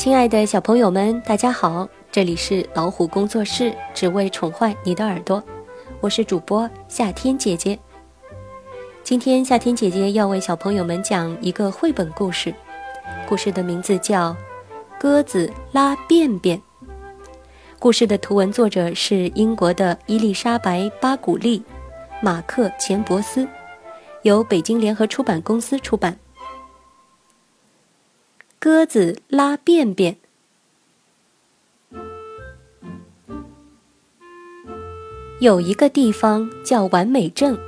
亲爱的小朋友们，大家好！这里是老虎工作室，只为宠坏你的耳朵。我是主播夏天姐姐。今天夏天姐姐要为小朋友们讲一个绘本故事，故事的名字叫《鸽子拉便便》。故事的图文作者是英国的伊丽莎白·巴古利、马克·钱伯斯，由北京联合出版公司出版。鸽子拉便便。有一个地方叫完美镇，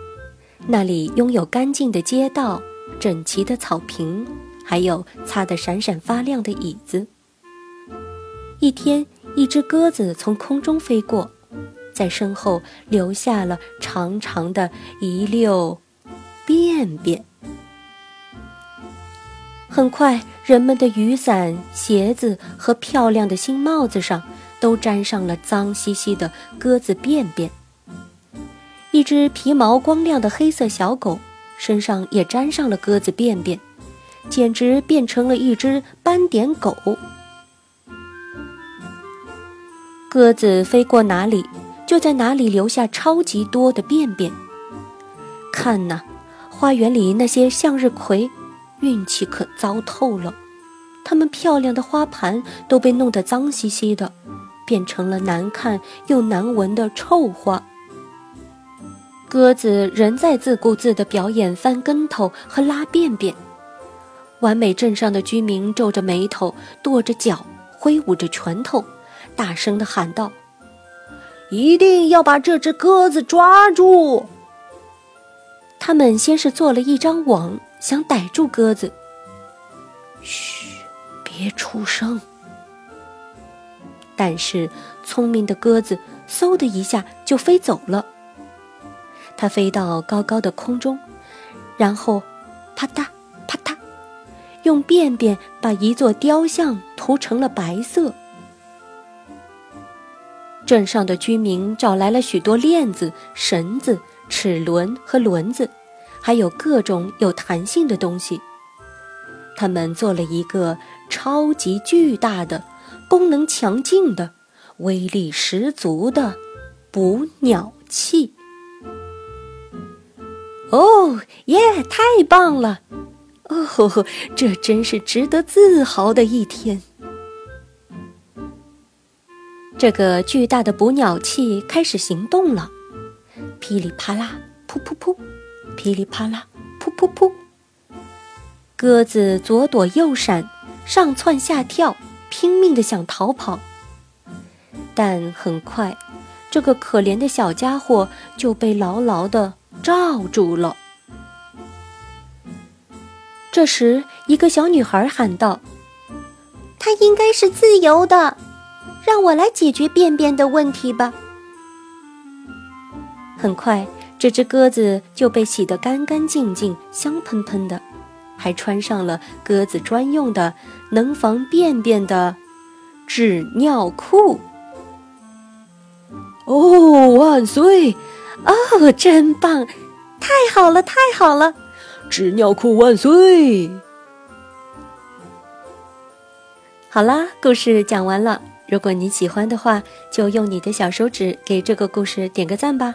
那里拥有干净的街道、整齐的草坪，还有擦得闪闪发亮的椅子。一天，一只鸽子从空中飞过，在身后留下了长长的一溜便便。很快，人们的雨伞、鞋子和漂亮的新帽子上都沾上了脏兮兮的鸽子便便。一只皮毛光亮的黑色小狗身上也沾上了鸽子便便，简直变成了一只斑点狗。鸽子飞过哪里，就在哪里留下超级多的便便。看呐，花园里那些向日葵。运气可糟透了，它们漂亮的花盘都被弄得脏兮兮的，变成了难看又难闻的臭花。鸽子仍在自顾自地表演翻跟头和拉便便。完美镇上的居民皱着眉头，跺着脚，挥舞着拳头，大声地喊道：“一定要把这只鸽子抓住！”他们先是做了一张网。想逮住鸽子，嘘，别出声。但是聪明的鸽子嗖的一下就飞走了。它飞到高高的空中，然后啪嗒啪嗒，用便便把一座雕像涂成了白色。镇上的居民找来了许多链子、绳子、齿轮和轮子。还有各种有弹性的东西。他们做了一个超级巨大的、功能强劲的、威力十足的捕鸟器。哦耶！太棒了！哦，这真是值得自豪的一天。这个巨大的捕鸟器开始行动了，噼里啪啦，噗噗噗。噼里啪啦，噗噗噗！鸽子左躲右闪，上蹿下跳，拼命的想逃跑。但很快，这个可怜的小家伙就被牢牢的罩住了。这时，一个小女孩喊道：“它应该是自由的，让我来解决便便的问题吧。”很快。这只鸽子就被洗得干干净净、香喷喷的，还穿上了鸽子专用的能防便便的纸尿裤。哦，万岁！哦，真棒！太好了，太好了！纸尿裤万岁！好啦，故事讲完了。如果你喜欢的话，就用你的小手指给这个故事点个赞吧。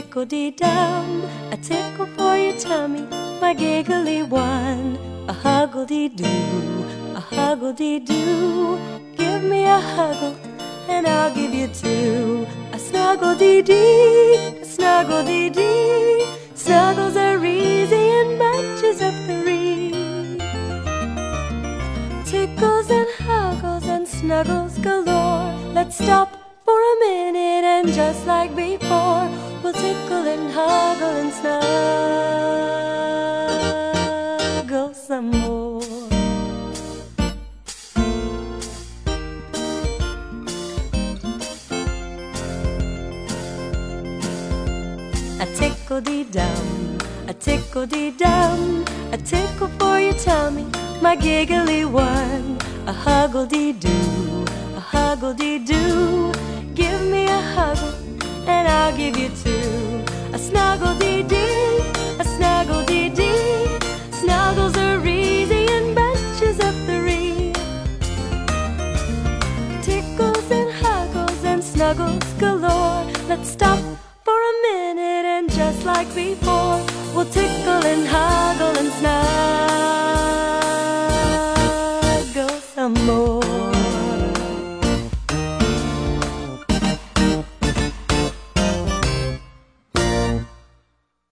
tickle dee dum, a tickle for your tummy, my giggly one. A huggle dee doo, a huggle dee doo. Give me a huggle, and I'll give you two. A snuggle dee dee, a snuggle dee dee. Snuggles are easy and matches of three. Tickles and huggles and snuggles galore. Let's stop for a minute and just like before we'll tickle and huggle and snuggle some more. a tickle dee dum, a tickle dee dum, a tickle for your tummy, my giggly one, a huggle dee doo, a huggle dee doo. Give me a huggle, and I'll give you two, snuggle dee a snuggle dee. Snuggles are easy in bunches of three. Tickles and huggles and snuggles galore. Let's stop for a minute and just like before, we'll tickle and hug.